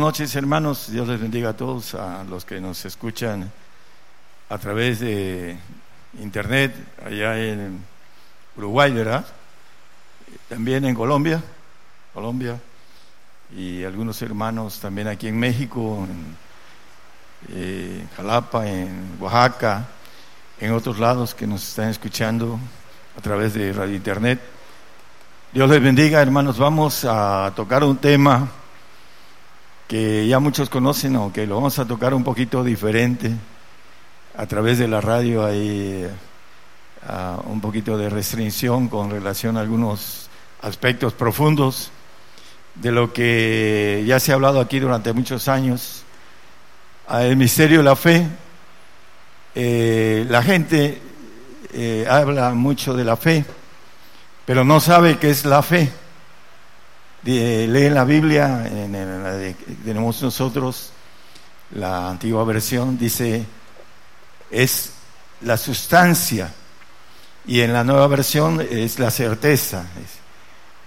noches, hermanos. Dios les bendiga a todos, a los que nos escuchan a través de internet, allá en Uruguay, ¿verdad? También en Colombia, Colombia, y algunos hermanos también aquí en México, en eh, Jalapa, en Oaxaca, en otros lados que nos están escuchando a través de radio internet. Dios les bendiga, hermanos. Vamos a tocar un tema que ya muchos conocen, aunque lo vamos a tocar un poquito diferente. A través de la radio hay uh, un poquito de restricción con relación a algunos aspectos profundos de lo que ya se ha hablado aquí durante muchos años. El misterio de la fe. Eh, la gente eh, habla mucho de la fe pero no sabe qué es la fe. Lee la Biblia, en la tenemos nosotros la antigua versión, dice, es la sustancia, y en la nueva versión es la certeza.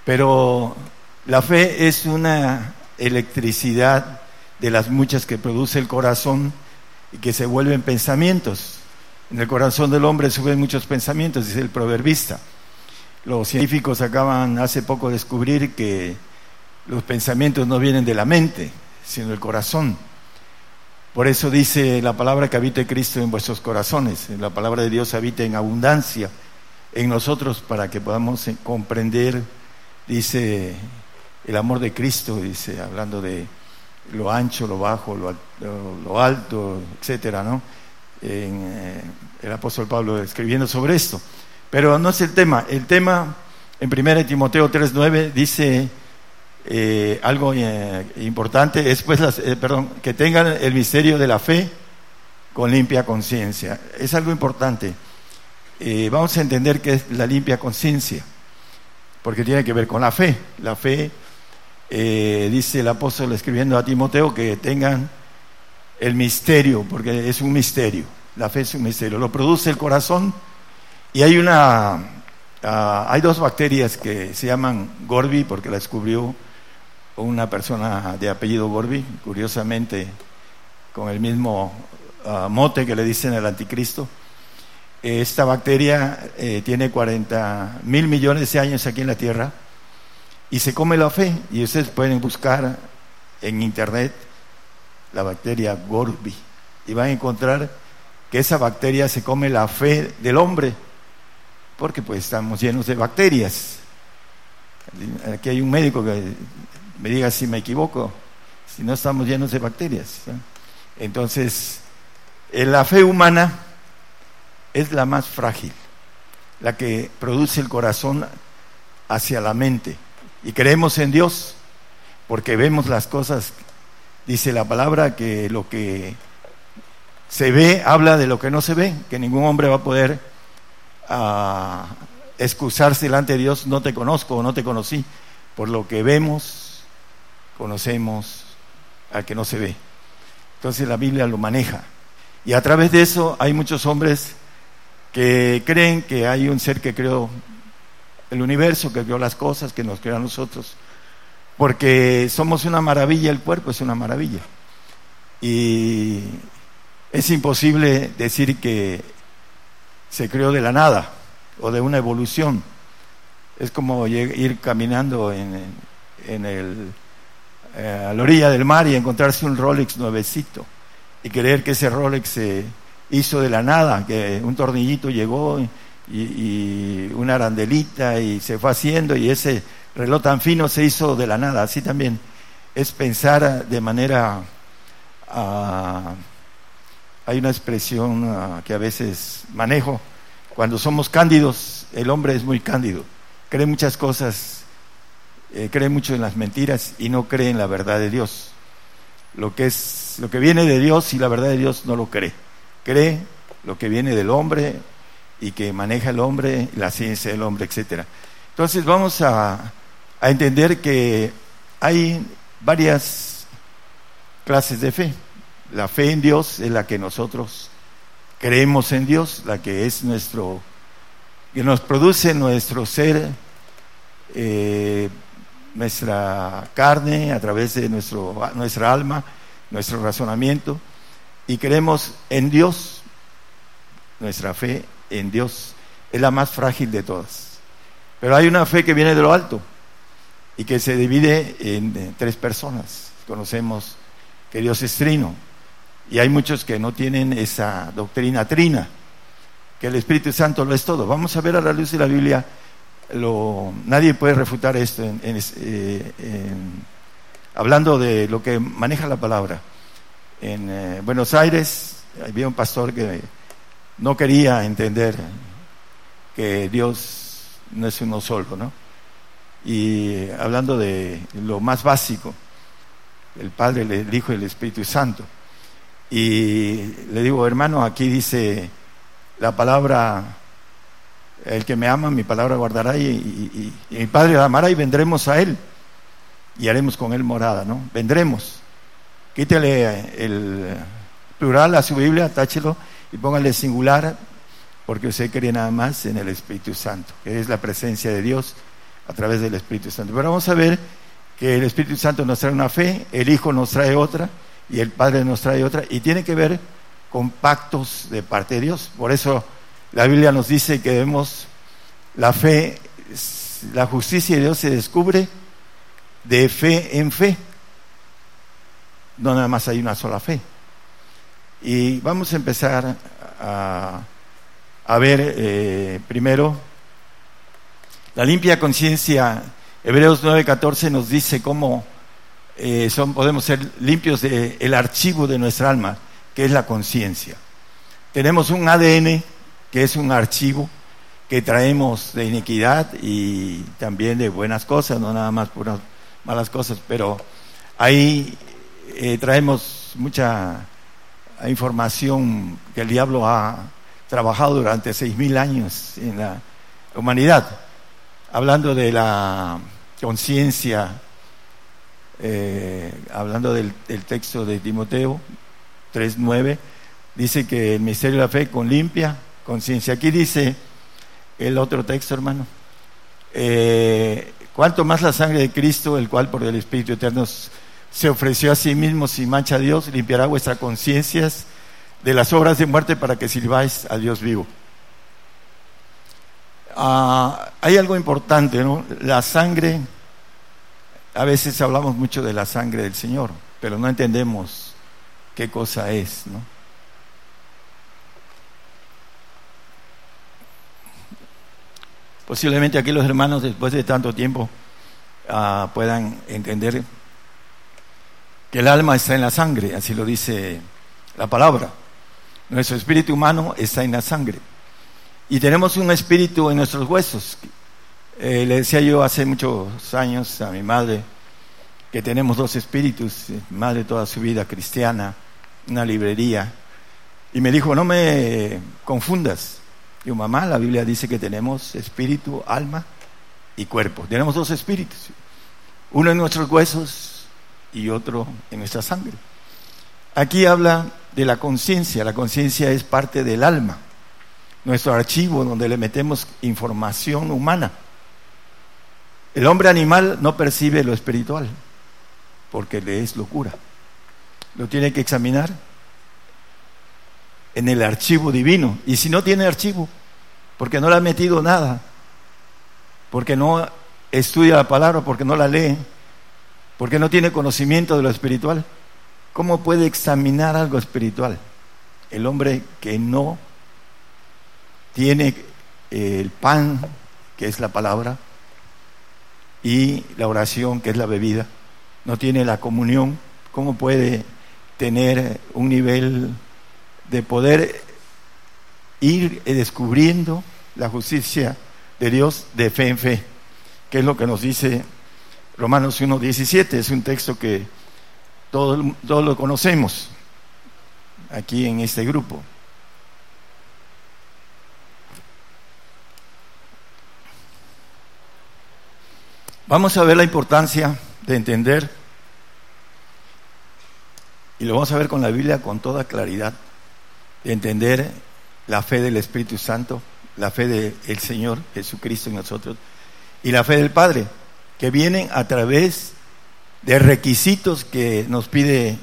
Pero la fe es una electricidad de las muchas que produce el corazón y que se vuelven pensamientos. En el corazón del hombre suben muchos pensamientos, dice el proverbista. Los científicos acaban hace poco de descubrir que los pensamientos no vienen de la mente, sino del corazón. Por eso dice la palabra que habite Cristo en vuestros corazones. La palabra de Dios habita en abundancia en nosotros para que podamos comprender, dice, el amor de Cristo, dice, hablando de lo ancho, lo bajo, lo, alto, etcétera, ¿no? Eh, el apóstol Pablo escribiendo sobre esto. Pero no es el tema. El tema en 1 Timoteo 3.9 dice eh, algo eh, importante, es pues, eh, perdón, que tengan el misterio de la fe con limpia conciencia. Es algo importante. vamos a entender qué es la limpia conciencia, porque tiene que ver con la fe. La fe, dice el apóstol escribiendo a Timoteo, que tengan el misterio, porque es un misterio. La fe es un misterio. Lo produce el corazón y hay una, ah, hay dos bacterias que se llaman Gorby porque la descubrió una persona de apellido Gorby, curiosamente con el mismo ah, mote que le dicen al anticristo. Esta bacteria eh, tiene 40 mil millones de años aquí en la Tierra y se come la fe. Y ustedes pueden buscar en internet la bacteria Gorby y van a encontrar que esa bacteria se come la fe del hombre porque pues estamos llenos de bacterias. Aquí hay un médico que me diga si me equivoco, si no estamos llenos de bacterias. Entonces, la fe humana es la más frágil, la que produce el corazón hacia la mente. Y creemos en Dios porque vemos las cosas, dice la palabra, que lo que se ve habla de lo que no se ve, que ningún hombre va a poder a excusarse delante de Dios, no te conozco o no te conocí. Por lo que vemos, conocemos al que no se ve. Entonces la Biblia lo maneja. Y a través de eso hay muchos hombres que creen que hay un ser que creó el universo, que creó las cosas, que nos creó a nosotros. Porque somos una maravilla, el cuerpo es una maravilla. Y es imposible decir que se creó de la nada o de una evolución. Es como ir caminando en, el, eh, a la orilla del mar y encontrarse un Rolex nuevecito y creer que ese Rolex se hizo de la nada, que un tornillito llegó y, una arandelita y se fue haciendo y ese reloj tan fino se hizo de la nada. Así también es pensar de manera... Ah, hay una expresión que a veces manejo. Cuando somos cándidos, el hombre es muy cándido. Cree muchas cosas, eh, cree mucho en las mentiras y no cree en la verdad de Dios. Lo que es, lo que viene de Dios y la verdad de Dios no lo cree. Cree lo que viene del hombre y que maneja el hombre, la ciencia del hombre, etcétera. Entonces vamos a, a entender que hay varias clases de fe. La fe en Dios es la que nosotros creemos en Dios, la que es nuestro, que nos produce nuestro ser, eh, nuestra carne, a través de nuestro, nuestra alma, nuestro razonamiento, y creemos en Dios. Nuestra fe en Dios es la más frágil de todas. Pero hay una fe que viene de lo alto y que se divide en tres personas. Conocemos que Dios es trino y hay muchos que no tienen esa doctrina trina, que el Espíritu Santo lo es todo. Vamos a ver a la luz de la Biblia, lo, nadie puede refutar esto eh, hablando de lo que maneja la palabra. En eh, Buenos Aires había un pastor que no quería entender que Dios no es uno solo, ¿no? Y hablando de lo más básico, el Padre, el Hijo y el Espíritu Santo. Y le digo, hermano, aquí dice la palabra, el que me ama, mi palabra guardará y, mi Padre la amará y vendremos a Él y haremos con Él morada, ¿no? Vendremos. Quítele el plural a su Biblia, táchelo y póngale singular, porque usted cree nada más en el Espíritu Santo, que es la presencia de Dios a través del Espíritu Santo. Pero vamos a ver que el Espíritu Santo nos trae una fe, el Hijo nos trae otra y el Padre nos trae otra, y tiene que ver con pactos de parte de Dios. Por eso la Biblia nos dice que vemos la fe, la justicia de Dios se descubre de fe en fe. No nada más hay una sola fe. Y vamos a empezar a, a ver eh, primero la limpia conciencia. Hebreos 9:14 nos dice cómo eh, son, podemos ser limpios del el archivo de nuestra alma, que es la conciencia. Tenemos un ADN que es un archivo que traemos de iniquidad y también de buenas cosas, no nada más puras malas cosas, pero ahí eh, traemos mucha información que el diablo ha trabajado durante seis mil años en la humanidad, hablando de la conciencia, eh, hablando del, texto de Timoteo 3.9, dice que el misterio de la fe con limpia conciencia. Aquí dice el otro texto, hermano. Eh, cuanto más la sangre de Cristo, el cual por el Espíritu Eterno se ofreció a sí mismo sin mancha a Dios, limpiará vuestras conciencias de las obras de muerte para que sirváis a Dios vivo. Ah, hay algo importante, ¿no? La sangre, a veces hablamos mucho de la sangre del Señor, pero no entendemos qué cosa es, ¿no? Posiblemente aquí los hermanos, después de tanto tiempo, ah, puedan entender que el alma está en la sangre, así lo dice la palabra. Nuestro espíritu humano está en la sangre. Y tenemos un espíritu en nuestros huesos. Eh, le decía yo hace muchos años a mi madre que tenemos dos espíritus, eh, madre toda su vida cristiana, una librería. Y me dijo, no me confundas. Yo, mamá, la Biblia dice que tenemos espíritu, alma y cuerpo. Tenemos dos espíritus. Uno en nuestros huesos y otro en nuestra sangre. Aquí habla de la conciencia. La conciencia es parte del alma, nuestro archivo donde le metemos información humana. El hombre animal no percibe lo espiritual porque le es locura. Lo tiene que examinar en el archivo divino. Y si no tiene archivo, porque no le ha metido nada, porque no estudia la palabra, porque no la lee, porque no tiene conocimiento de lo espiritual. ¿Cómo puede examinar algo espiritual? El hombre que no tiene eh, el pan, que es la palabra, y la oración, que es la bebida, no tiene la comunión, ¿cómo puede tener un nivel de poder ir descubriendo la justicia de Dios de fe en fe? Que es lo que nos dice Romanos 1.17 es un texto que todos, todos lo conocemos aquí en este grupo. Vamos a ver la importancia de entender, y lo vamos a ver con la Biblia con toda claridad, de entender la fe del Espíritu Santo, la fe del Señor Jesucristo en nosotros y la fe del Padre. que vienen a través de requisitos que nos pide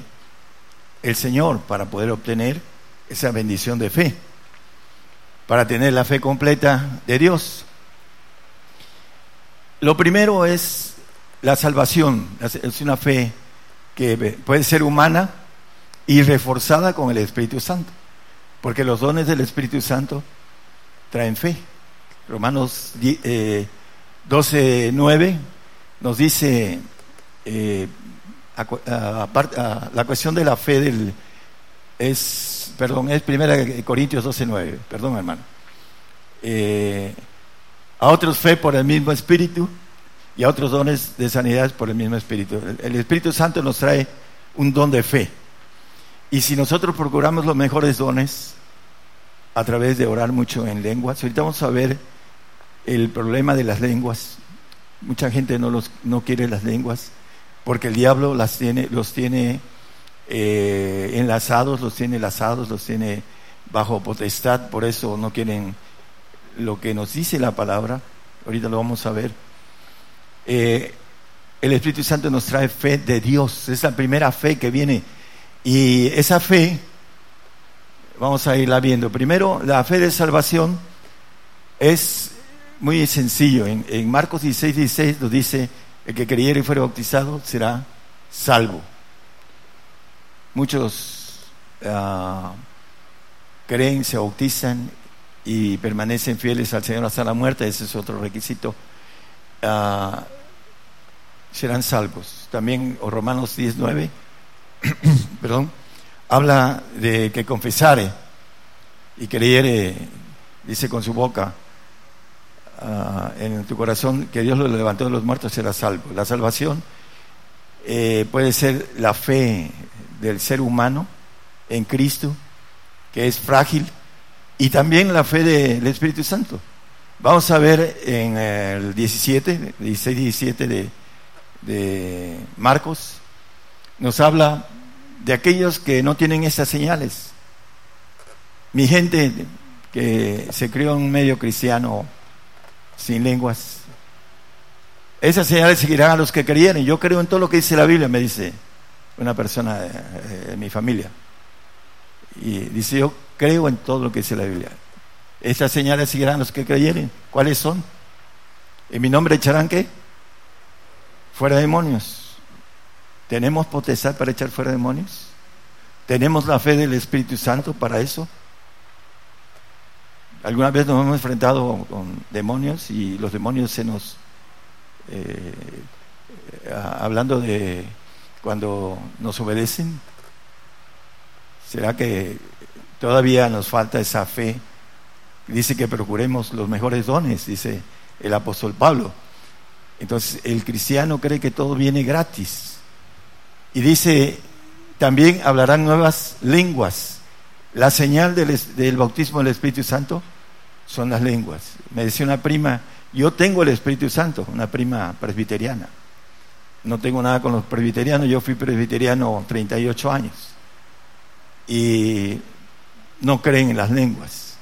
el Señor para poder obtener esa bendición de fe, para tener la fe completa de Dios. Lo primero es la salvación, es una fe que puede ser humana y reforzada con el Espíritu Santo, porque los dones del Espíritu Santo traen fe. Romanos 12, 9 eh, nos dice eh, la cuestión de la fe del es perdón es primera Corintios 12, 9 perdón hermano eh, a otros fe por el mismo Espíritu y a otros dones de sanidad por el mismo Espíritu. El Espíritu Santo nos trae un don de fe. Y si nosotros procuramos los mejores dones a través de orar mucho en lenguas, ahorita vamos a ver el problema de las lenguas. Mucha gente no, los, no quiere las lenguas porque el diablo las tiene, los tiene eh, enlazados, los tiene lazados, los tiene bajo potestad, por eso no quieren lo que nos dice la palabra, ahorita lo vamos a ver, eh, el Espíritu Santo nos trae fe de Dios, es la primera fe que viene. Y esa fe, vamos a irla viendo. Primero, la fe de salvación es muy sencillo. En, Marcos 16, 16 nos dice, el que creyere y fuere bautizado será salvo. Muchos ah, creen, se bautizan y permanecen fieles al Señor hasta la muerte, ese es otro requisito, ah, serán salvos. También Romanos 19, perdón, habla de que confesare y creyere, dice con su boca, ah, en tu corazón que Dios lo levantó de los muertos, será salvo. La salvación eh, puede ser la fe del ser humano en Cristo, que es frágil, y también la fe del Espíritu Santo. Vamos a ver en el 17, 16, 17 de, de Marcos, nos habla de aquellos que no tienen esas señales. Mi gente que se crió en un medio cristiano sin lenguas, esas señales seguirán a los que creyeren. Yo creo en todo lo que dice la Biblia, me dice una persona de, mi familia. Y dice, yo creo en todo lo que dice la Biblia. Esas señales seguirán los que creyeren. ¿Cuáles son? ¿En mi nombre echarán qué? Fuera demonios. ¿Tenemos potestad para echar fuera demonios? ¿Tenemos la fe del Espíritu Santo para eso? Alguna vez nos hemos enfrentado con demonios y los demonios se nos... Eh, hablando de cuando nos obedecen, ¿será que Todavía nos falta esa fe. Dice que procuremos los mejores dones, dice el apóstol Pablo. Entonces el cristiano cree que todo viene gratis. Y dice, también hablarán nuevas lenguas. La señal del, del, bautismo del Espíritu Santo son las lenguas. Me decía una prima, yo tengo el Espíritu Santo, una prima presbiteriana. No tengo nada con los presbiterianos, yo fui presbiteriano 38 años. Y no creen en las lenguas.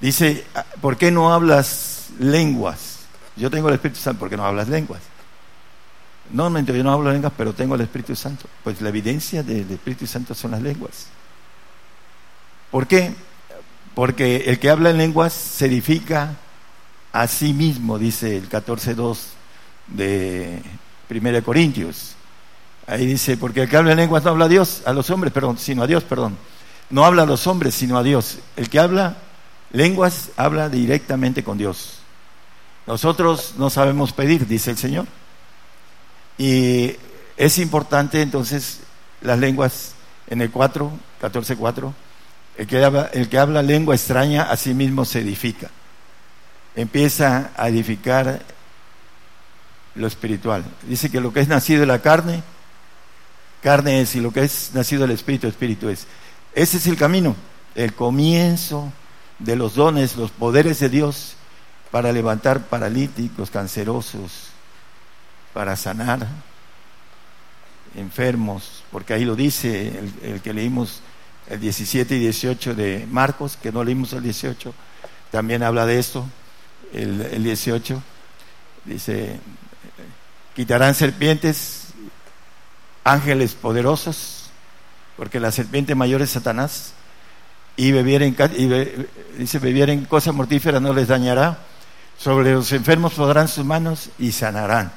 Dice, ah, ¿por qué no hablas lenguas? Yo tengo el Espíritu Santo, ¿por qué no hablas lenguas? No, no, yo no hablo lenguas, pero tengo el Espíritu Santo. Pues la evidencia del Espíritu Santo son las lenguas. ¿Por qué? Porque el que habla en lenguas se edifica a sí mismo, dice el 14.2 de 1 Corintios. Ahí dice, porque el que habla en lenguas no habla a Dios, a los hombres, perdón, sino a Dios, perdón no habla a los hombres, sino a Dios. El que habla lenguas habla directamente con Dios. Nosotros no sabemos pedir, dice el Señor. Y es importante entonces las lenguas en el 4, 14, 4. El que, habla, el que habla lengua extraña a sí mismo se edifica. Empieza a edificar lo espiritual. Dice que lo que es nacido de la carne, carne es, y lo que es nacido del espíritu, espíritu es. Ese es el camino, el comienzo de los dones, los poderes de Dios para levantar paralíticos, cancerosos, para sanar enfermos, porque ahí lo dice el, que leímos el 17 y 18 de Marcos, que no leímos el 18, también habla de esto, el, el 18, dice, quitarán serpientes, ángeles poderosos, porque la serpiente mayor es Satanás, y bebieren, y dice, bebieren cosas mortíferas no les dañará, sobre los enfermos podrán sus manos y sanarán.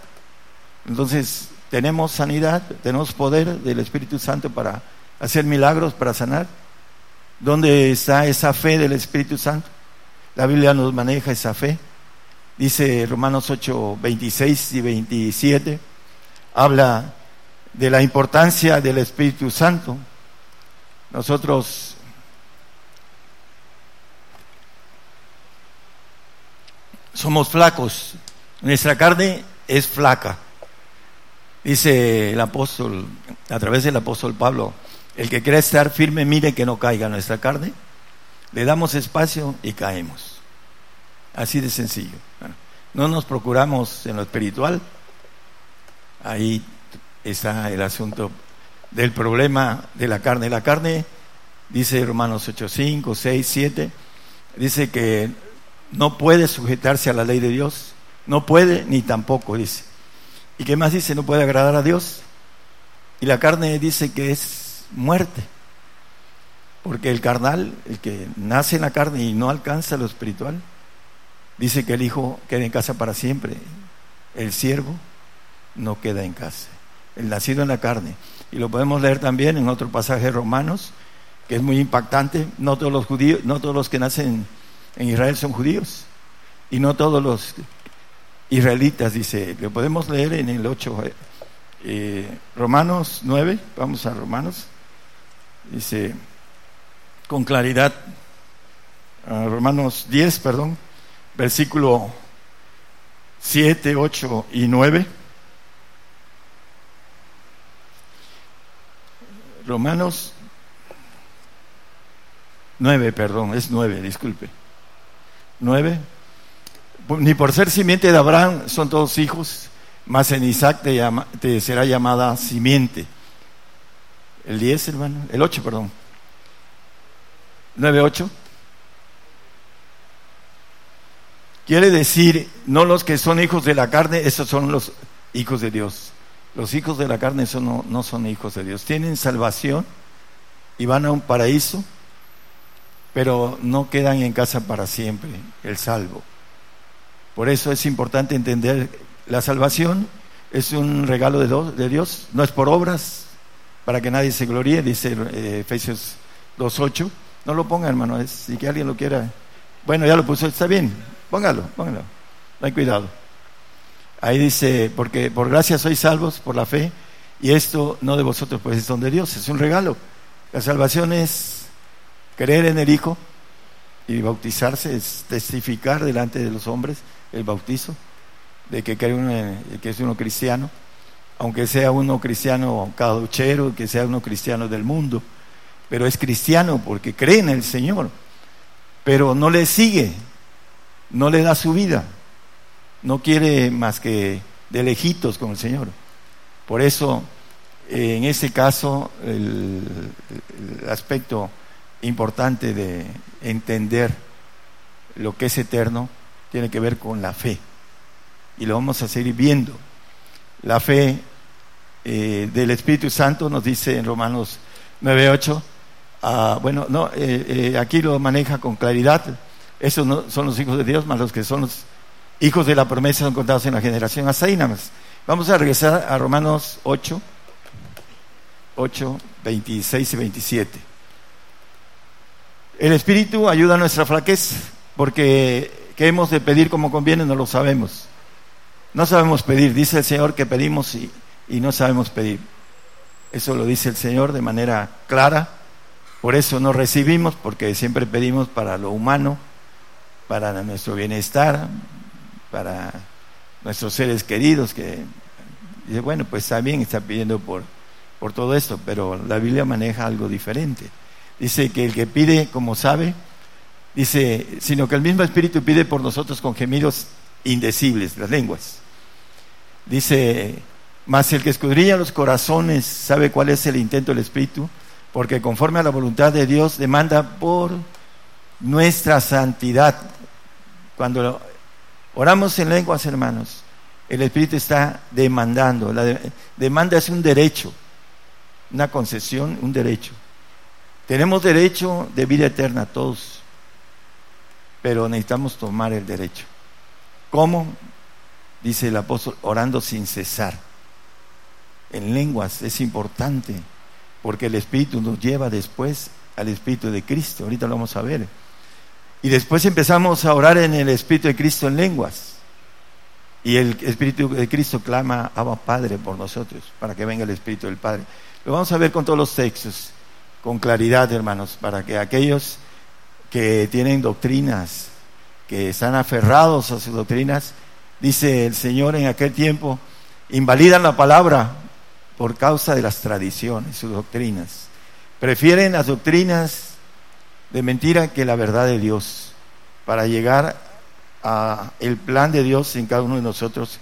Entonces, tenemos sanidad, tenemos poder del Espíritu Santo para hacer milagros, para sanar. ¿Dónde está esa fe del Espíritu Santo? La Biblia nos maneja esa fe. Dice Romanos 8, 26 y 27, habla de la importancia del Espíritu Santo. Nosotros somos flacos, nuestra carne es flaca. Dice el apóstol, a través del apóstol Pablo, el que quiere estar firme, mire que no caiga nuestra carne. Le damos espacio y caemos. Así de sencillo. No nos procuramos en lo espiritual. Ahí está el asunto del problema de la carne. La carne, dice Romanos 8, 5, 6, 7, dice que no puede sujetarse a la ley de Dios. No puede ni tampoco, dice. ¿Y qué más dice? No puede agradar a Dios. Y la carne dice que es muerte. Porque el carnal, el que nace en la carne y no alcanza lo espiritual, dice que el hijo queda en casa para siempre. El siervo no queda en casa. El nacido en la carne. Y lo podemos leer también en otro pasaje de Romanos, que es muy impactante. No todos los judíos, no todos los que nacen en Israel son judíos. Y no todos los israelitas, dice, lo podemos leer en el 8, eh, Romanos 9, vamos a Romanos, dice, con claridad, Romanos 10, perdón, versículo 7, 8 y 9. Romanos 9, perdón, es 9, disculpe. 9 ni por ser simiente de Abraham son todos hijos, mas en Isaac te, será llamada simiente. El 10, hermano, el 8, perdón. 9, 8. Quiere decir, no los que son hijos de la carne, esos son los hijos de Dios. Los hijos de la carne son, no, no son hijos de Dios. Tienen salvación y van a un paraíso, pero no quedan en casa para siempre, el salvo. Por eso es importante entender la salvación es un regalo de Dios, no es por obras, para que nadie se gloríe, dice eh, Efesios 2.8. No lo ponga, hermano, es, si que alguien lo quiera. Bueno, ya lo puso, está bien, póngalo, póngalo, no hay cuidado. Ahí dice, porque por gracia sois salvos por la fe, y esto no de vosotros, pues es don de Dios, es un regalo. La salvación es creer en el Hijo y bautizarse, es testificar delante de los hombres el bautizo, de que, es uno cristiano, aunque sea uno cristiano caduchero, que sea uno cristiano del mundo, pero es cristiano porque cree en el Señor, pero no le sigue, no le da su vida, no quiere más que de lejitos con el Señor. Por eso, en ese caso, el aspecto importante de entender lo que es eterno tiene que ver con la fe. Y lo vamos a seguir viendo. La fe eh, del Espíritu Santo nos dice en Romanos 9.8, ah, bueno, no, eh, eh, aquí lo maneja con claridad. Esos no, son los hijos de Dios, más los que son los hijos de la promesa son contados en la generación. Más. Vamos a regresar a Romanos 8, 8, 26 y 27. El Espíritu ayuda a nuestra flaqueza, porque ¿Qué hemos de pedir como conviene? No lo sabemos. No sabemos pedir. Dice el Señor que pedimos y, y no sabemos pedir. Eso lo dice el Señor de manera clara. Por eso no recibimos, porque siempre pedimos para lo humano, para nuestro bienestar, para nuestros seres queridos, que dice, bueno, pues está bien, está pidiendo por, por todo esto, pero la Biblia maneja algo diferente. Dice que el que pide como sabe, Dice, sino que el mismo Espíritu pide por nosotros con gemidos indecibles, las lenguas. Dice, mas el que escudriña los corazones sabe cuál es el intento del Espíritu, porque conforme a la voluntad de Dios demanda por nuestra santidad. Cuando oramos en lenguas, hermanos, el Espíritu está demandando. La demanda es un derecho, una concesión, un derecho. Tenemos derecho de vida eterna todos, pero necesitamos tomar el derecho. ¿Cómo? Dice el apóstol, orando sin cesar. En lenguas es importante, porque el Espíritu nos lleva después al Espíritu de Cristo. Ahorita lo vamos a ver. Y después empezamos a orar en el Espíritu de Cristo en lenguas. Y el Espíritu de Cristo clama, Abba Padre por nosotros, para que venga el Espíritu del Padre. Lo vamos a ver con todos los textos, con claridad, hermanos, para que aquellos que tienen doctrinas, que están aferrados a sus doctrinas, dice el Señor en aquel tiempo, invalidan la palabra por causa de las tradiciones, sus doctrinas. Prefieren las doctrinas de mentira que la verdad de Dios para llegar a el plan de Dios en cada uno de nosotros,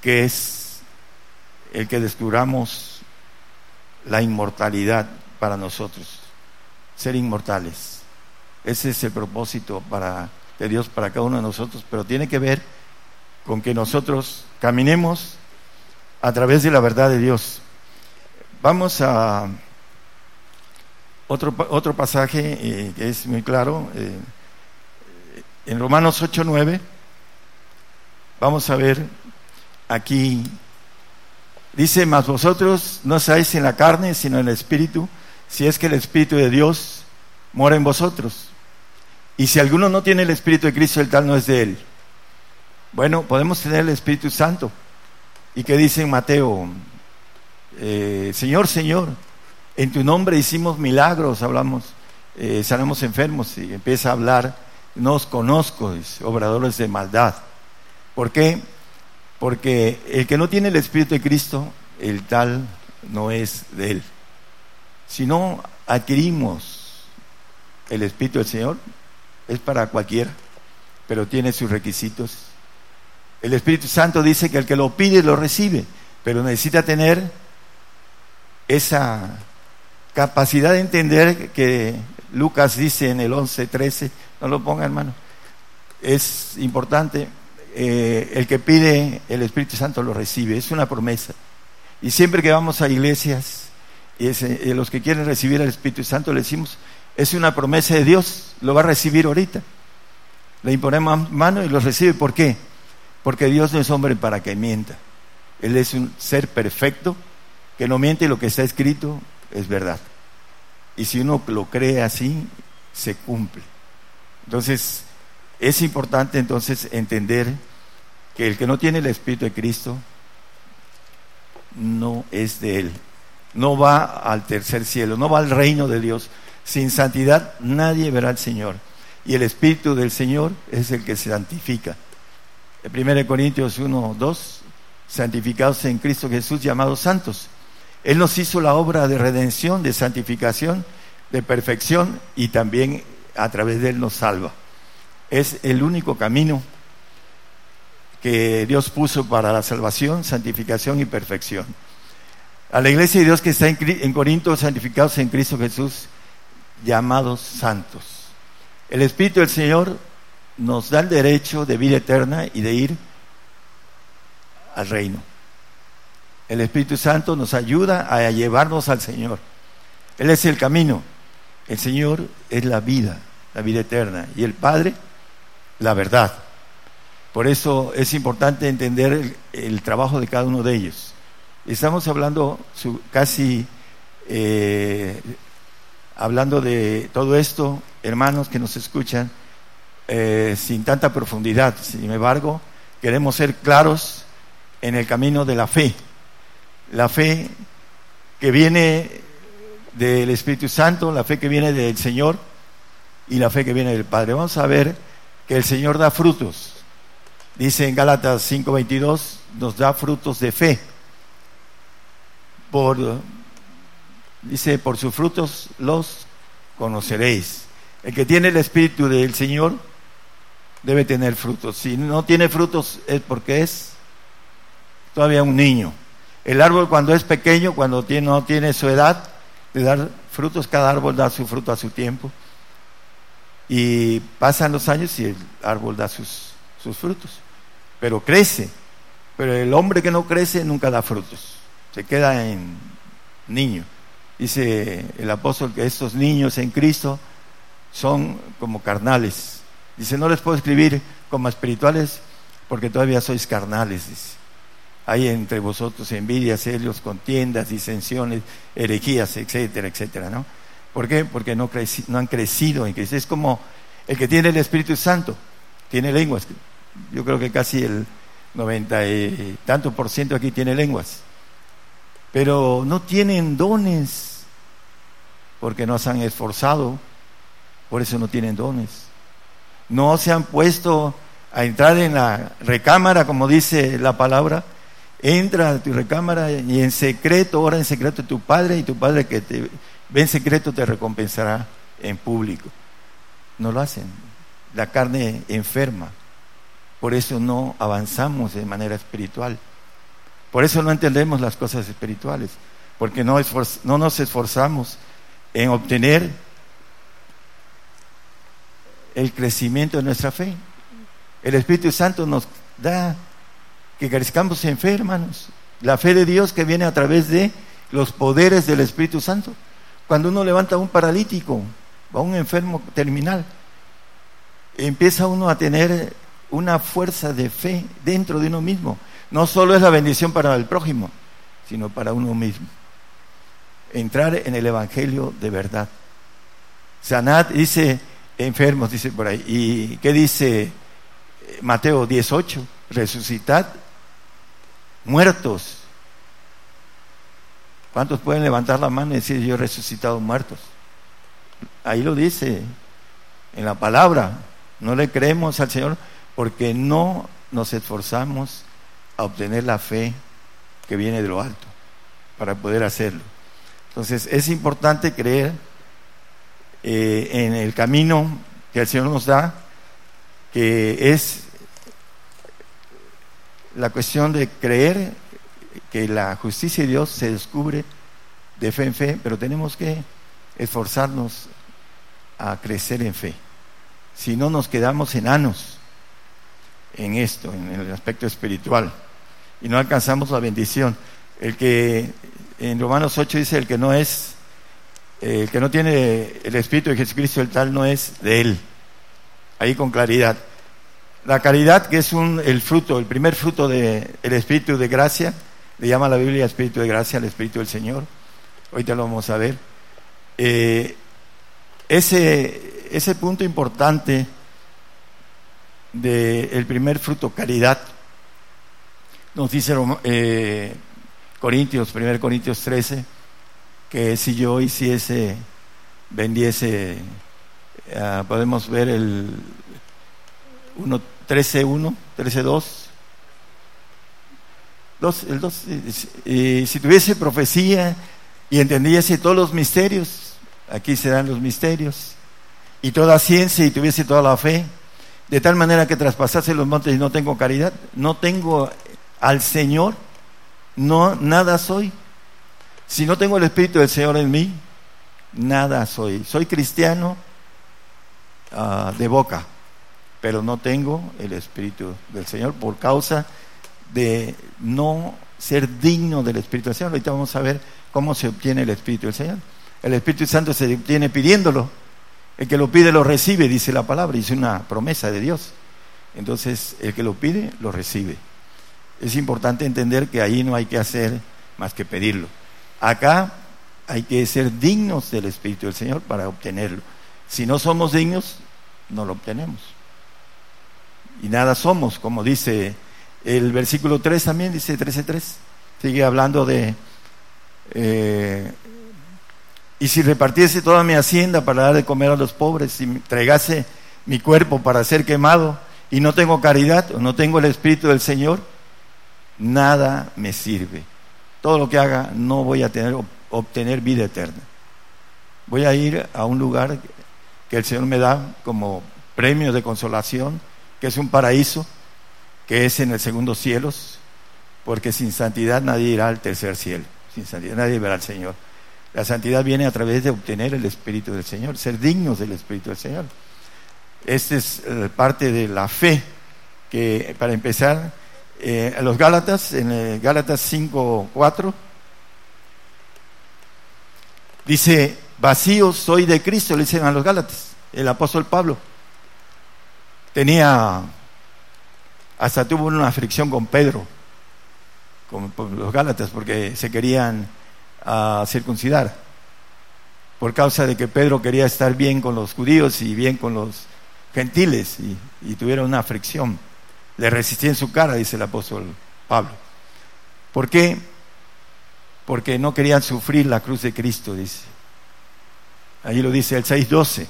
que es el que descubramos la inmortalidad para nosotros, ser inmortales. Ese es el propósito para, de Dios para cada uno de nosotros, pero tiene que ver con que nosotros caminemos a través de la verdad de Dios. Vamos a otro, otro pasaje eh, que es muy claro, eh, en Romanos 8, 9, vamos a ver aquí, dice, mas vosotros no seáis en la carne, sino en el Espíritu, si es que el Espíritu de Dios mora en vosotros. Y si alguno no tiene el Espíritu de Cristo, el tal no es de él. Bueno, podemos tener el Espíritu Santo. ¿Y qué dice Mateo? Eh, Señor, Señor, en tu nombre hicimos milagros, hablamos, eh, sanamos enfermos y empieza a hablar, no os conozco, obradores de maldad. ¿Por qué? Porque el que no tiene el Espíritu de Cristo, el tal no es de él. Si no adquirimos el Espíritu del Señor, es para cualquiera, pero tiene sus requisitos. El Espíritu Santo dice que el que lo pide lo recibe, pero necesita tener esa capacidad de entender que Lucas dice en el 11, 13, no lo ponga hermano, es importante, eh, el que pide el Espíritu Santo lo recibe, es una promesa. Y siempre que vamos a iglesias, y eh, los que quieren recibir el Espíritu Santo le decimos, es una promesa de Dios, lo va a recibir ahorita. Le imponemos mano y lo recibe. ¿Por qué? Porque Dios no es hombre para que mienta. Él es un ser perfecto que no miente lo que está escrito es verdad. Y si uno lo cree así, se cumple. Entonces, es importante entonces entender que el que no tiene el Espíritu de Cristo no es de Él. No va al tercer cielo, no va al reino de Dios. Sin santidad nadie verá al Señor. Y el Espíritu del Señor es el que se santifica. En 1 Corintios 1, 2, santificados en Cristo Jesús, llamados santos. Él nos hizo la obra de redención, de santificación, de perfección y también a través de Él nos salva. Es el único camino que Dios puso para la salvación, santificación y perfección. A la iglesia de Dios que está en, Corinto, santificados en Cristo Jesús, llamados santos. El Espíritu del Señor nos da el derecho de vida eterna y de ir al reino. El Espíritu Santo nos ayuda a llevarnos al Señor. Él es el camino. El Señor es la vida, la vida eterna. Y el Padre, la verdad. Por eso es importante entender el, trabajo de cada uno de ellos. Estamos hablando casi eh, hablando de todo esto, hermanos que nos escuchan, eh, sin tanta profundidad. Sin embargo, queremos ser claros en el camino de la fe. La fe que viene del Espíritu Santo, la fe que viene del Señor y la fe que viene del Padre. Vamos a ver que el Señor da frutos. Dice en Gálatas 5:22, nos da frutos de fe. Por Dice, por sus frutos los conoceréis. El que tiene el Espíritu del Señor debe tener frutos. Si no tiene frutos es porque es todavía un niño. El árbol cuando es pequeño, cuando no tiene su edad de dar frutos, cada árbol da su fruto a su tiempo. Y pasan los años y el árbol da sus, sus frutos. Pero crece, Pero el hombre que no crece nunca da frutos, se queda en niño. Dice el apóstol que estos niños en Cristo son como carnales. Dice, no les puedo escribir como espirituales porque todavía sois carnales. Dice. Hay entre vosotros envidias, celos, contiendas, disensiones, herejías, etcétera, etcétera, ¿no? ¿Por qué? Porque no, no han crecido en Cristo. Es como el que tiene el Espíritu Santo, tiene lenguas. Yo creo que casi el noventa y tanto por ciento aquí tiene lenguas. Pero no tienen dones porque no se han esforzado, por eso no tienen dones. No se han puesto a entrar en la recámara, como dice la palabra, entra a tu recámara y en secreto, ora en secreto tu Padre y tu Padre que te ve en secreto te recompensará en público. No lo hacen. La carne enferma. Por eso no avanzamos de manera espiritual. Por eso no entendemos las cosas espirituales. Porque no, no nos esforzamos en obtener el crecimiento de nuestra fe. El Espíritu Santo nos da que crezcamos en fe, hermanos. La fe de Dios que viene a través de los poderes del Espíritu Santo. Cuando uno levanta a un paralítico a un enfermo terminal, empieza uno a tener una fuerza de fe dentro de uno mismo. No solo es la bendición para el prójimo, sino para uno mismo. Entrar en el Evangelio de verdad. Sanad dice enfermos, dice por ahí. ¿Y qué dice Mateo 18? Resucitad muertos. ¿Cuántos pueden levantar la mano y decir yo he resucitado muertos? Ahí lo dice en la palabra. No le creemos al Señor porque no nos esforzamos a obtener la fe que viene de lo alto para poder hacerlo. Entonces es importante creer eh, en el camino que el Señor nos da, que es la cuestión de creer que la justicia de Dios se descubre de fe en fe, pero tenemos que esforzarnos a crecer en fe. Si no nos quedamos enanos en esto, en el aspecto espiritual, y no alcanzamos la bendición. El que en Romanos 8 dice el que no es, el que no tiene el Espíritu de Jesucristo, el tal no es de él. Ahí con claridad. La caridad, que es un, el fruto, el primer fruto del Espíritu de gracia, le llama la Biblia Espíritu de gracia al Espíritu del Señor. Ahorita lo vamos a ver. Eh, ese, ese punto importante del primer fruto, caridad, nos dice eh, Corintios, 1 Corintios 13, que si yo hiciese, vendiese, ah, podemos ver el 1, 13.1, 13.2. Dos, el dos, si tuviese profecía y entendiese todos los misterios, aquí se dan los misterios, y toda ciencia y tuviese toda la fe, de tal manera que traspasase los montes y no tengo caridad, no tengo al Señor, no nada soy. Si no tengo el Espíritu del Señor en mí, nada soy. Soy cristiano ah, de boca, pero no tengo el Espíritu del Señor por causa de no ser digno del Espíritu del Señor. Ahorita vamos a ver cómo se obtiene el Espíritu del Señor. El Espíritu Santo se obtiene pidiéndolo. El que lo pide lo recibe, dice la palabra, dice una promesa de Dios. Entonces, el que lo pide, lo recibe. Es importante entender que ahí no hay que hacer más que pedirlo. Acá hay que ser dignos del Espíritu del Señor para obtenerlo. Si no somos dignos, no lo obtenemos y nada somos, como dice el versículo 3 también, dice 13.3, sigue hablando de, eh, y si repartiese toda mi hacienda para dar de comer a los pobres, si entregase mi cuerpo para ser quemado y no tengo caridad o no tengo el Espíritu del Señor, nada me sirve. Todo lo que haga no voy a tener, obtener vida eterna. Voy a ir a un lugar que el Señor me da como premio de consolación que es un paraíso, que es en el segundo cielos, porque sin santidad nadie irá al tercer cielo, sin santidad nadie verá al Señor. La santidad viene a través de obtener el Espíritu del Señor, ser dignos del Espíritu del Señor. Esta es eh, parte de la fe, que para empezar, eh, los Gálatas, en el Gálatas 5, 4, dice, vacío soy de Cristo, le dicen a los Gálatas, el apóstol Pablo. Tenía, hasta tuvo una fricción con Pedro, con, los Gálatas, porque se querían ah, circuncidar, por causa de que Pedro quería estar bien con los judíos y bien con los gentiles, y, tuvieron una fricción. Le resistí en su cara, dice el apóstol Pablo. ¿Por qué? Porque no querían sufrir la cruz de Cristo, dice. Ahí lo dice el 6.12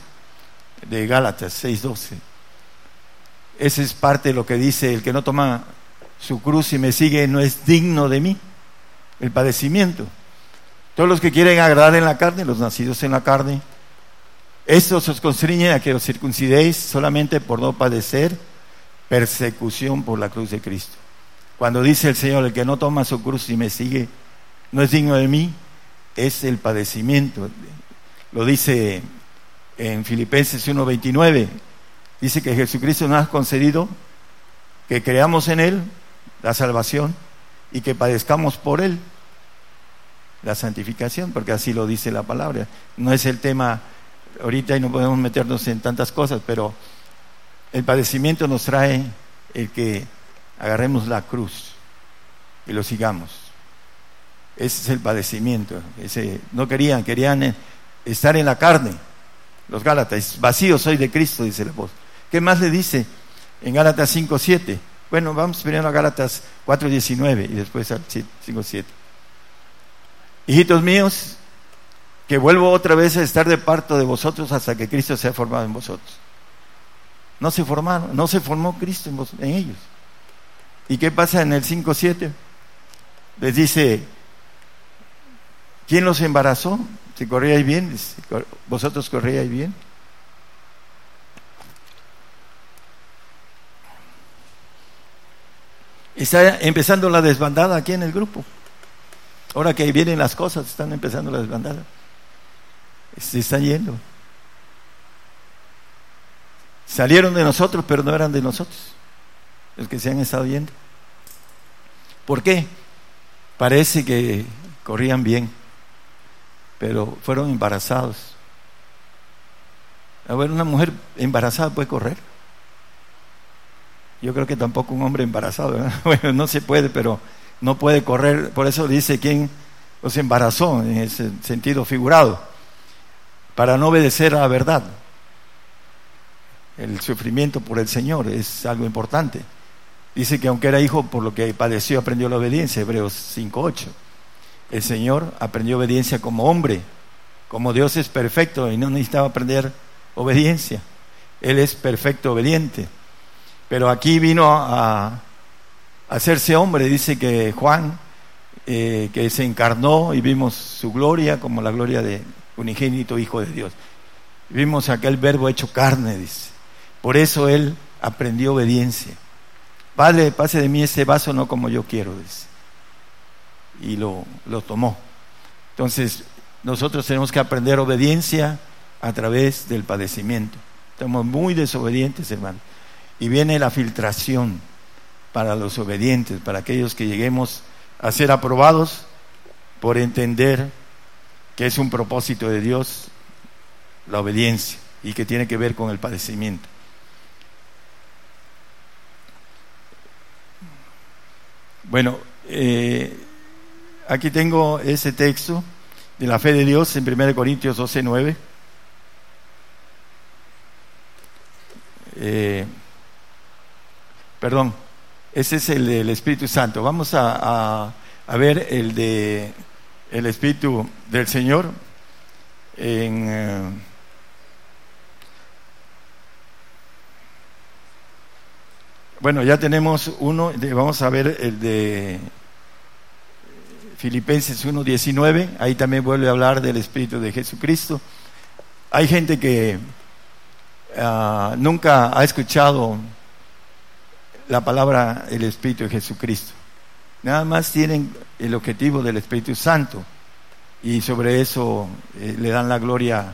de Gálatas, 6.12. Ese es parte de lo que dice, el que no toma su cruz y me sigue no es digno de mí, el padecimiento. Todos los que quieren agradar en la carne, los nacidos en la carne, estos os constriñen a que os circuncidéis solamente por no padecer persecución por la cruz de Cristo. Cuando dice el Señor, el que no toma su cruz y me sigue, no es digno de mí, es el padecimiento. Lo dice en Filipenses 1:29, dice que Jesucristo nos ha concedido que creamos en Él la salvación y que padezcamos por Él la santificación, porque así lo dice la palabra. No es el tema ahorita y no podemos meternos en tantas cosas, pero el padecimiento nos trae el que agarremos la cruz y lo sigamos. Ese es el padecimiento. Ese, no querían, querían eh, estar en la carne. Los Gálatas, vacío soy de Cristo, dice el apóstol. ¿Qué más le dice en Gálatas 5.7? Bueno, vamos primero a Gálatas 4.19 y después al 5.7. Hijitos míos, que vuelvo otra vez a estar de parto de vosotros hasta que Cristo sea formado en vosotros. No se formaron, no se formó Cristo en, ellos. ¿Y qué pasa en el 5.7? Les dice, ¿quién los embarazó? Si corríais bien, vosotros corríais bien. Está empezando la desbandada aquí en el grupo. Ahora que vienen las cosas, están empezando la desbandada. Se están yendo. Salieron de nosotros, pero no eran de nosotros, los que se han estado yendo. ¿Por qué? Parece que corrían bien, pero fueron embarazados. A ver, una mujer embarazada puede correr. Yo creo que tampoco un hombre embarazado, bueno, no se puede, pero no puede correr. Por eso dice quién los embarazó en ese sentido figurado, para no obedecer a la verdad el sufrimiento por el Señor es algo importante. Dice que aunque era hijo, por lo que padeció, aprendió la obediencia, Hebreos 5.8. El Señor aprendió obediencia como hombre, como Dios es perfecto y no necesitaba aprender obediencia. Él es perfecto obediente. Pero aquí vino a, hacerse hombre, dice que Juan, eh, que se encarnó y vimos su gloria como la gloria de unigénito Hijo de Dios. Vimos aquel verbo hecho carne, dice. Por eso él aprendió obediencia. Padre, pase de mí este vaso no como yo quiero, dice. Y lo, lo tomó. Entonces, nosotros tenemos que aprender obediencia a través del padecimiento. Estamos muy desobedientes, hermano. Y viene la filtración para los obedientes, para aquellos que lleguemos a ser aprobados por entender que es un propósito de Dios la obediencia y que tiene que ver con el padecimiento. Bueno, eh, aquí tengo ese texto de la fe de Dios en 1 Corintios 12, 9. Eh, perdón, ese es el del Espíritu Santo. Vamos a, ver el de el Espíritu del Señor eh, Bueno, ya tenemos uno, vamos a ver el de Filipenses 1.19, ahí también vuelve a hablar del Espíritu de Jesucristo. Hay gente que ah, nunca ha escuchado la palabra el Espíritu de Jesucristo. Nada más tienen el objetivo del Espíritu Santo y sobre eso eh, le dan la gloria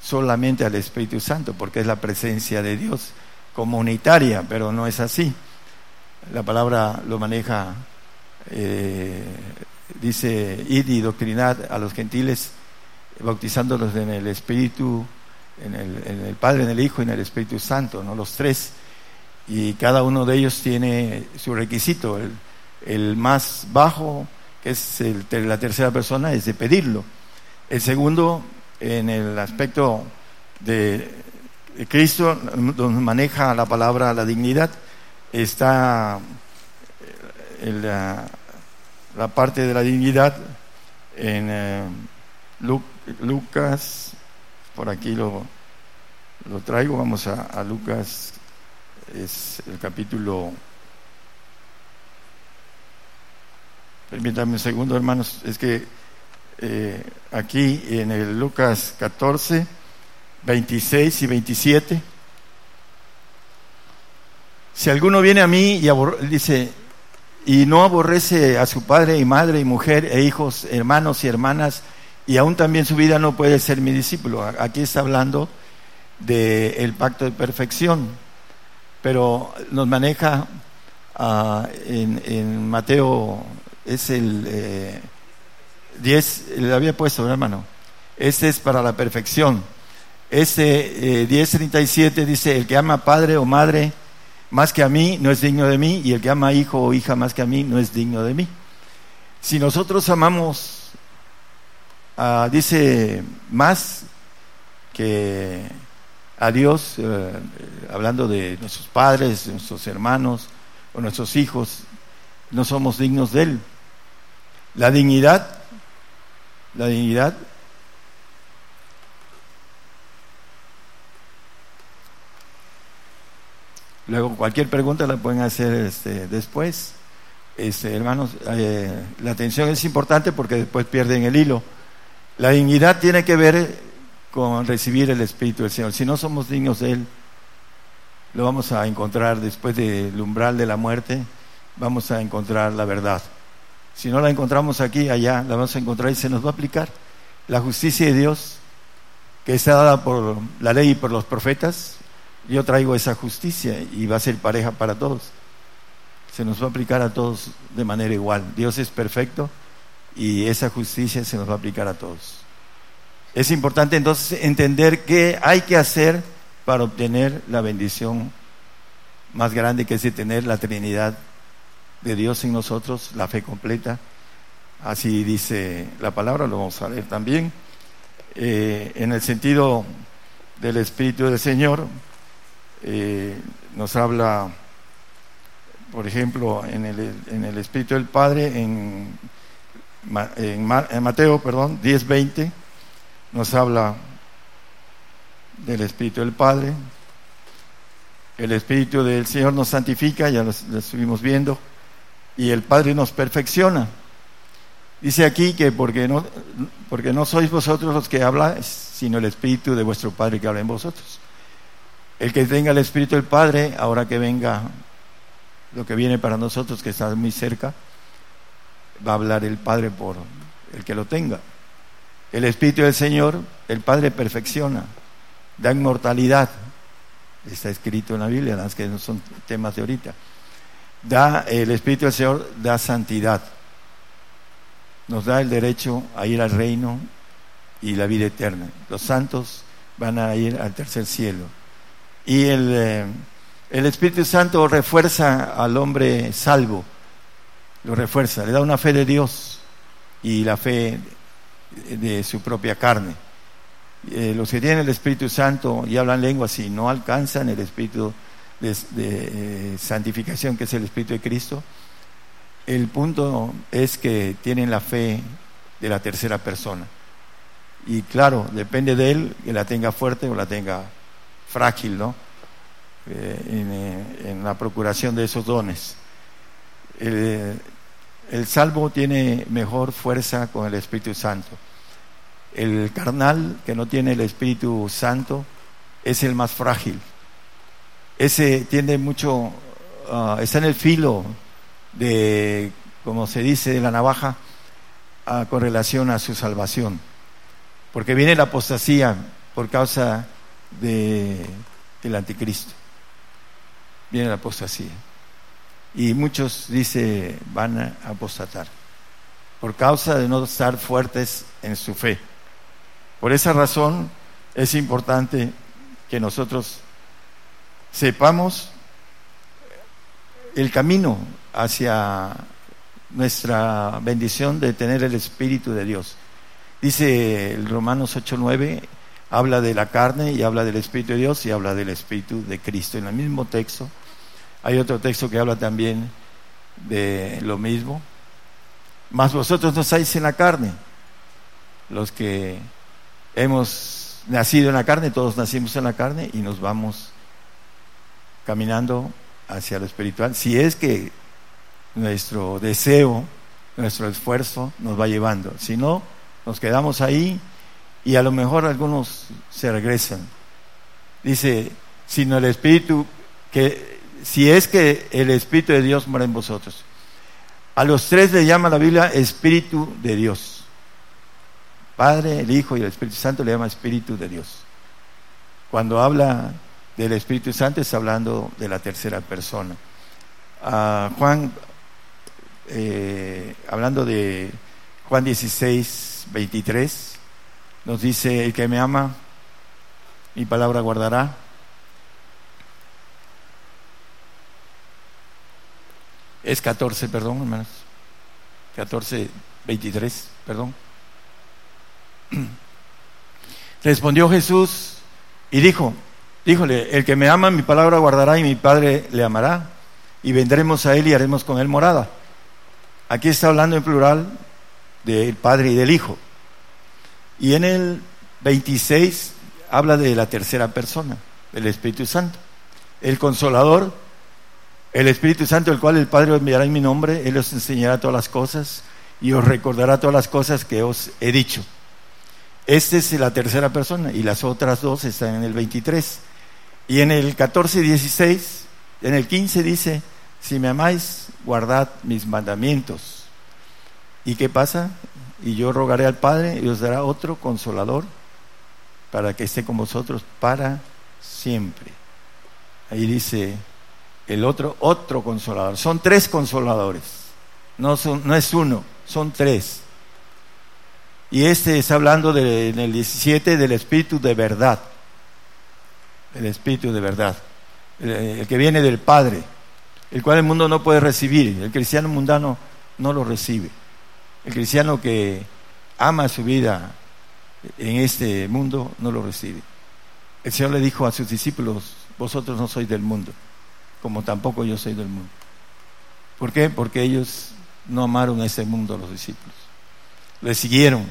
solamente al Espíritu Santo porque es la presencia de Dios comunitaria, pero no es así. la palabra lo maneja, eh, dice, id y doctrinad a los gentiles, bautizándolos en el Espíritu, en el, Padre, en el Hijo y en el Espíritu Santo, ¿no? los tres. Y cada uno de ellos tiene su requisito. El, más bajo, que es el, la tercera persona, es de pedirlo. El segundo, en el aspecto de Cristo, donde maneja la palabra la dignidad, está en la, parte de la dignidad en eh, Lucas, por aquí lo, lo traigo, vamos a, Lucas, es el capítulo... Permítanme un segundo, hermanos, es que eh, aquí en el Lucas 14, 26 y 27, si alguno viene a mí y dice, y no aborrece a su padre y madre y mujer e hijos, hermanos y hermanas, y aún también su vida no puede ser mi discípulo. Aquí está hablando del pacto de perfección, pero nos maneja ah, en, Mateo, es el 10, eh, le había puesto, hermano, este es para la perfección. Este 10.37 eh, dice, el que ama padre o madre más que a mí no es digno de mí, y el que ama hijo o hija más que a mí no es digno de mí. Si nosotros amamos, ah, dice, más que a Dios, eh, hablando de nuestros padres, de nuestros hermanos o nuestros hijos, no somos dignos de Él. La dignidad, la dignidad Luego cualquier pregunta la pueden hacer este, después. Este, hermanos, eh, la atención es importante porque después pierden el hilo. La dignidad tiene que ver con recibir el Espíritu del Señor. Si no somos dignos de Él, lo vamos a encontrar después del umbral de la muerte, vamos a encontrar la verdad. Si no la encontramos aquí, allá, la vamos a encontrar y se nos va a aplicar. La justicia de Dios, que está dada por la ley y por los profetas, yo traigo esa justicia y va a ser pareja para todos. Se nos va a aplicar a todos de manera igual. Dios es perfecto y esa justicia se nos va a aplicar a todos. Es importante entonces entender qué hay que hacer para obtener la bendición más grande que es tener la Trinidad de Dios en nosotros, la fe completa. Así dice la palabra, lo vamos a leer también. Eh, en el sentido del Espíritu del Señor, eh, nos habla, por ejemplo, en el, en el Espíritu del Padre, en, en, Mateo, perdón, 10.20, nos habla del Espíritu del Padre. El Espíritu del Señor nos santifica, ya lo, estuvimos viendo, y el Padre nos perfecciona. Dice aquí que porque no, porque no sois vosotros los que habláis, sino el Espíritu de vuestro Padre que habla en vosotros. El que tenga el Espíritu del Padre, ahora que venga lo que viene para nosotros, que está muy cerca, va a hablar el Padre por el que lo tenga. El Espíritu del Señor, el Padre perfecciona, da inmortalidad. Está escrito en la Biblia, las que no son temas de ahorita. Da, el Espíritu del Señor da santidad. Nos da el derecho a ir al reino y la vida eterna. Los santos van a ir al tercer cielo y eh, el, Espíritu Santo refuerza al hombre salvo, lo refuerza, le da una fe de Dios y la fe de su propia carne. Eh, los que tienen el Espíritu Santo y hablan lenguas y no alcanzan el Espíritu de, eh, santificación, que es el Espíritu de Cristo, el punto es que tienen la fe de la tercera persona. Y claro, depende de él que la tenga fuerte o la tenga frágil, ¿no? Eh, eh, en, la procuración de esos dones. El salvo tiene mejor fuerza con el Espíritu Santo. El carnal que no tiene el Espíritu Santo es el más frágil. Ese tiende mucho, ah, está en el filo de, como se dice, de la navaja con relación a su salvación. Porque viene la apostasía por causa de, del anticristo. Viene la apostasía. Y muchos, dice, van a apostatar por causa de no estar fuertes en su fe. Por esa razón es importante que nosotros sepamos el camino hacia nuestra bendición de tener el Espíritu de Dios. Dice el Romanos 8:9, habla de la carne y habla del Espíritu de Dios y habla del Espíritu de Cristo. En el mismo texto hay otro texto que habla también de lo mismo. Mas vosotros no estáis en la carne. Los que hemos nacido en la carne, todos nacimos en la carne y nos vamos caminando hacia lo espiritual. Si es que nuestro deseo, nuestro esfuerzo nos va llevando. Si no, nos quedamos ahí y a lo mejor algunos se regresan. Dice, sino el Espíritu, que si es que el Espíritu de Dios mora en vosotros. A los tres le llama la Biblia Espíritu de Dios. Padre, el Hijo y el Espíritu Santo le llama Espíritu de Dios. Cuando habla del Espíritu Santo está hablando de la tercera persona. Juan eh, hablando de Juan 16, 23, nos dice, el que me ama, mi palabra guardará. Es 14, perdón, hermanos. 14, 23, perdón. Respondió Jesús y dijo, díjole, el que me ama, mi palabra guardará y mi Padre le amará. Y vendremos a él y haremos con él morada. Aquí está hablando en plural del Padre y del Hijo. Y en el 26 habla de la tercera persona, del Espíritu Santo. El consolador, el Espíritu Santo, el cual el Padre os enviará en mi nombre, Él os enseñará todas las cosas y os recordará todas las cosas que os he dicho. Esta es la tercera persona y las otras dos están en el 23. Y en el 14 y 16, en el 15 dice, si me amáis, guardad mis mandamientos. ¿Y qué pasa? Y yo rogaré al Padre y os dará otro consolador para que esté con vosotros para siempre. Ahí dice el otro, otro consolador. Son tres consoladores. No, son, no es uno, son tres. Y este está hablando en el 17 del Espíritu de verdad. El Espíritu de verdad. el que viene del Padre el cual el mundo no puede recibir. El cristiano mundano no lo recibe. El cristiano que ama su vida en este mundo no lo recibe. El Señor le dijo a sus discípulos, vosotros no sois del mundo, como tampoco yo soy del mundo. ¿Por qué? Porque ellos no amaron ese mundo los discípulos. Le siguieron.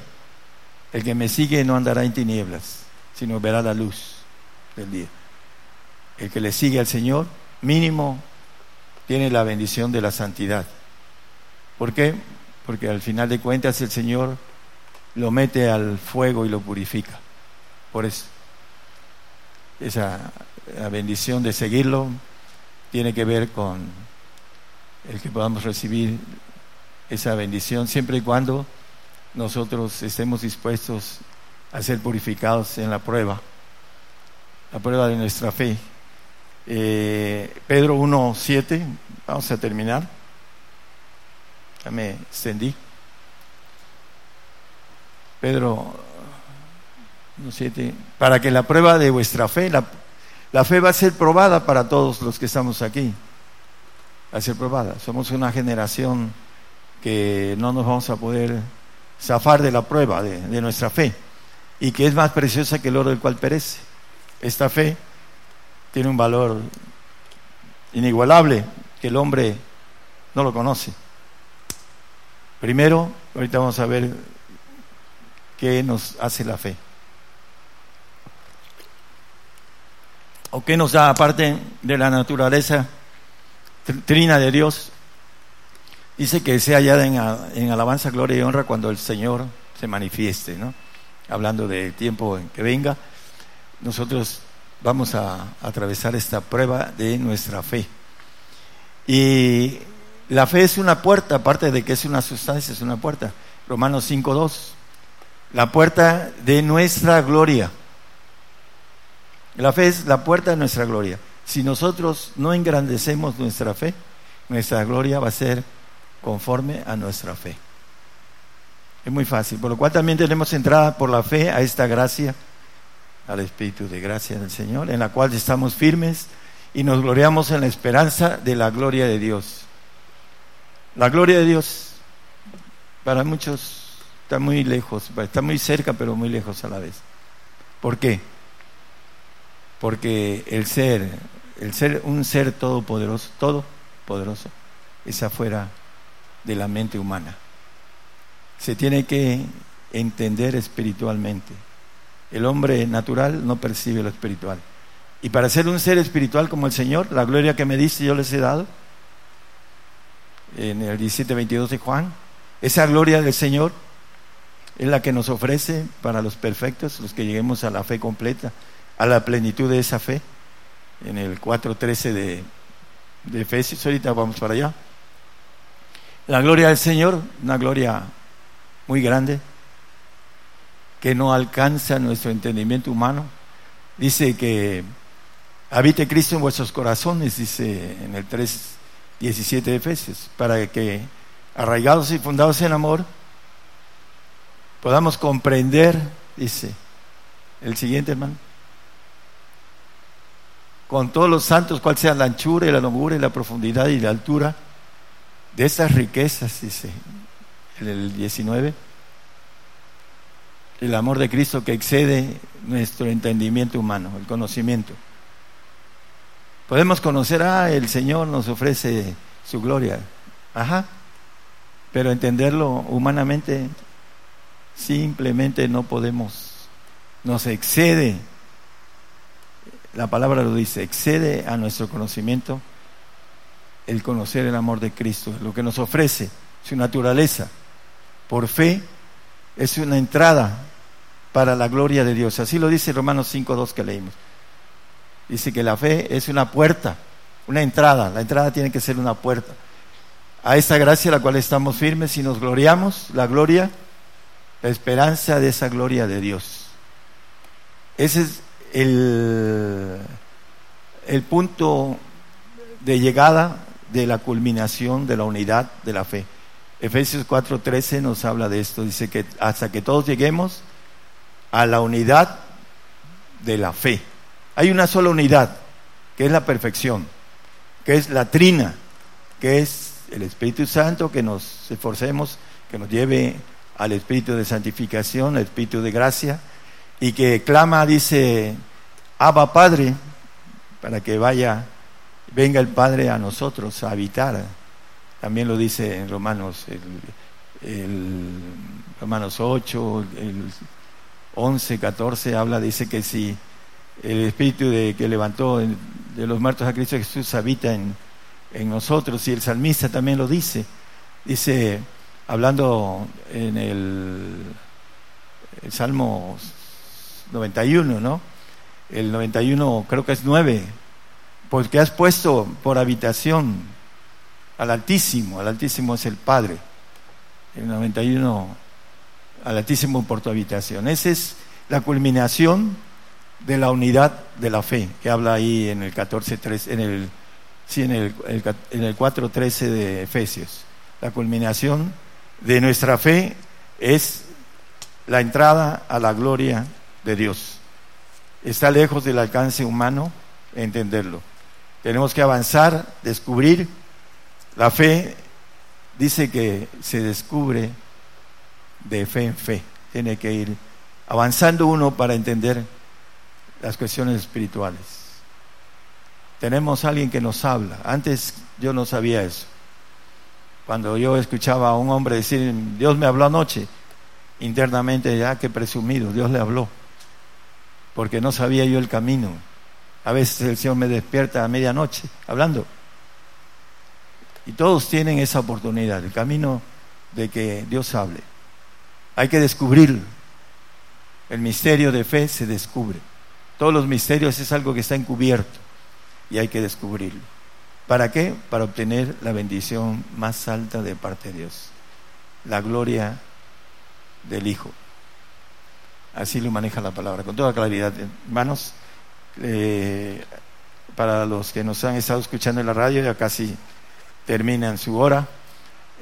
El que me sigue no andará en tinieblas, sino verá la luz del día. El que le sigue al Señor, mínimo tiene la bendición de la santidad. ¿Por qué? Porque al final de cuentas el Señor lo mete al fuego y lo purifica. Por eso, esa bendición de seguirlo tiene que ver con el que podamos recibir esa bendición siempre y cuando nosotros estemos dispuestos a ser purificados en la prueba, la prueba de nuestra fe. Eh, Pedro 1.7, vamos a terminar. Ya me extendí. Pedro 1.7, para que la prueba de vuestra fe, la, la fe va a ser probada para todos los que estamos aquí. Va a ser probada. Somos una generación que no nos vamos a poder zafar de la prueba de, de nuestra fe y que es más preciosa que el oro del cual perece. Esta fe tiene un valor inigualable que el hombre no lo conoce. Primero, ahorita vamos a ver qué nos hace la fe. O qué nos da aparte de la naturaleza trina de Dios. Dice que sea hallada en, alabanza, gloria y honra cuando el Señor se manifieste, ¿no? Hablando del tiempo en que venga. Nosotros vamos a atravesar esta prueba de nuestra fe. Y la fe es una puerta, aparte de que es una sustancia, es una puerta. Romanos 5.2, la puerta de nuestra gloria. La fe es la puerta de nuestra gloria. Si nosotros no engrandecemos nuestra fe, nuestra gloria va a ser conforme a nuestra fe. Es muy fácil, por lo cual también tenemos entrada por la fe a esta gracia, al Espíritu de gracia del Señor, en la cual estamos firmes y nos gloriamos en la esperanza de la gloria de Dios. La gloria de Dios para muchos está muy lejos, está muy cerca pero muy lejos a la vez. ¿Por qué? Porque el ser, el ser un ser todopoderoso, todopoderoso, es afuera de la mente humana. Se tiene que entender espiritualmente. El hombre natural no percibe lo espiritual. Y para ser un ser espiritual como el Señor, la gloria que me diste yo les he dado, en el 17-22 de Juan, esa gloria del Señor es la que nos ofrece para los perfectos, los que lleguemos a la fe completa, a la plenitud de esa fe, en el 4.13 de, de Efesios, ahorita vamos para allá. La gloria del Señor, una gloria muy grande, que no alcanza nuestro entendimiento humano. Dice que habite Cristo en vuestros corazones, dice en el 3, 17 de Efesios, para que arraigados y fundados en amor, podamos comprender, dice el siguiente hermano, con todos los santos, cuál sea la anchura y la longura y la profundidad y la altura de estas riquezas, dice el 19, el amor de Cristo que excede nuestro entendimiento humano, el conocimiento. Podemos conocer, ah, el Señor nos ofrece su gloria, ajá, pero entenderlo humanamente simplemente no podemos, nos excede, la palabra lo dice, excede a nuestro conocimiento el conocer el amor de Cristo, lo que nos ofrece, su naturaleza, por fe, es una entrada para la gloria de Dios. Así lo dice Romanos 5.2 que leímos. Dice que la fe es una puerta, una entrada. La entrada tiene que ser una puerta. A esa gracia a la cual estamos firmes y nos gloriamos, la gloria, la esperanza de esa gloria de Dios. Ese es el, el punto de llegada de la culminación de la unidad de la fe. Efesios 4:13 nos habla de esto, dice que hasta que todos lleguemos a la unidad de la fe. Hay una sola unidad, que es la perfección, que es la trina, que es el Espíritu Santo, que nos esforcemos, que nos lleve al Espíritu de santificación, al Espíritu de gracia, y que clama, dice, Abba Padre, para que vaya, venga el Padre a nosotros a habitar. También lo dice en Romanos, el, Romanos 8, el 11, 14, habla, dice que si el Espíritu de, que levantó de los muertos a Cristo Jesús habita en, en nosotros y el salmista también lo dice. Dice, hablando en el, el Salmo 91, ¿no? El 91 creo que es 9, porque has puesto por habitación al Altísimo, al Altísimo es el Padre. El 91 al Altísimo por tu habitación. Esa es la culminación de la unidad de la fe, que habla ahí en el 14.3, en el, sí, en el, en el 4.13 de Efesios. La culminación de nuestra fe es la entrada a la gloria de Dios. Está lejos del alcance humano entenderlo. Tenemos que avanzar, descubrir. La fe dice que se descubre de fe en fe. Tiene que ir avanzando uno para entender las cuestiones espirituales. Tenemos alguien que nos habla. Antes yo no sabía eso. Cuando yo escuchaba a un hombre decir, Dios me habló anoche, internamente ya que presumido, Dios le habló. Porque no sabía yo el camino. A veces el Señor me despierta a medianoche hablando. Y todos tienen esa oportunidad, el camino de que Dios hable. Hay que descubrirlo. El misterio de fe se descubre. Todos los misterios es algo que está encubierto y hay que descubrirlo. ¿Para qué? Para obtener la bendición más alta de parte de Dios, la gloria del Hijo. Así lo maneja la palabra, con toda claridad. Hermanos, eh, para los que nos han estado escuchando en la radio, ya casi terminan su hora.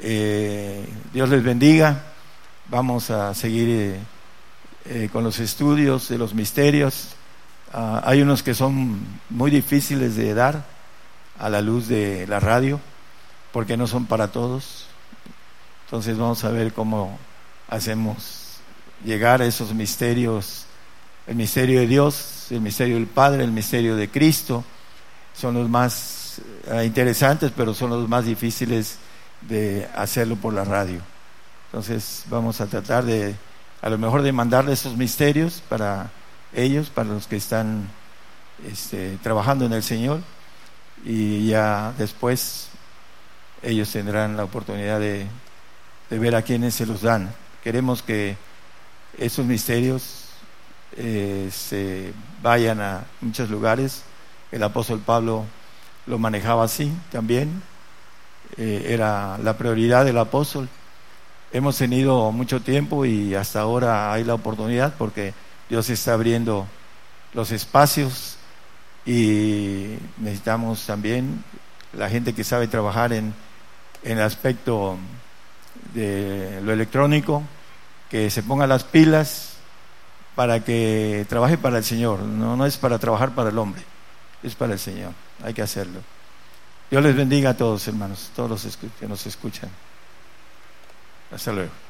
Eh, Dios les bendiga. Vamos a seguir eh, eh, con los estudios de los misterios. Ah, hay unos que son muy difíciles de dar a la luz de la radio, porque no son para todos. Entonces vamos a ver cómo hacemos llegar a esos misterios, el misterio de Dios, el misterio del Padre, el misterio de Cristo, son los más eh, interesantes, pero son los más difíciles de hacerlo por la radio. Entonces vamos a tratar de, a lo mejor de mandarle esos misterios para ellos, para los que están este, trabajando en el Señor, y ya después ellos tendrán la oportunidad de, de ver a quienes se los dan. Queremos que esos misterios eh, se vayan a muchos lugares. El apóstol Pablo lo manejaba así también. Eh, era la prioridad del apóstol. Hemos tenido mucho tiempo y hasta ahora hay la oportunidad porque Dios está abriendo los espacios y necesitamos también la gente que sabe trabajar en, en el aspecto de lo electrónico, que se ponga las pilas para que trabaje para el Señor. No, no es para trabajar para el hombre, es para el Señor. Hay que hacerlo. Dios les bendiga a todos, hermanos, todos los que nos escuchan. Hasta luego.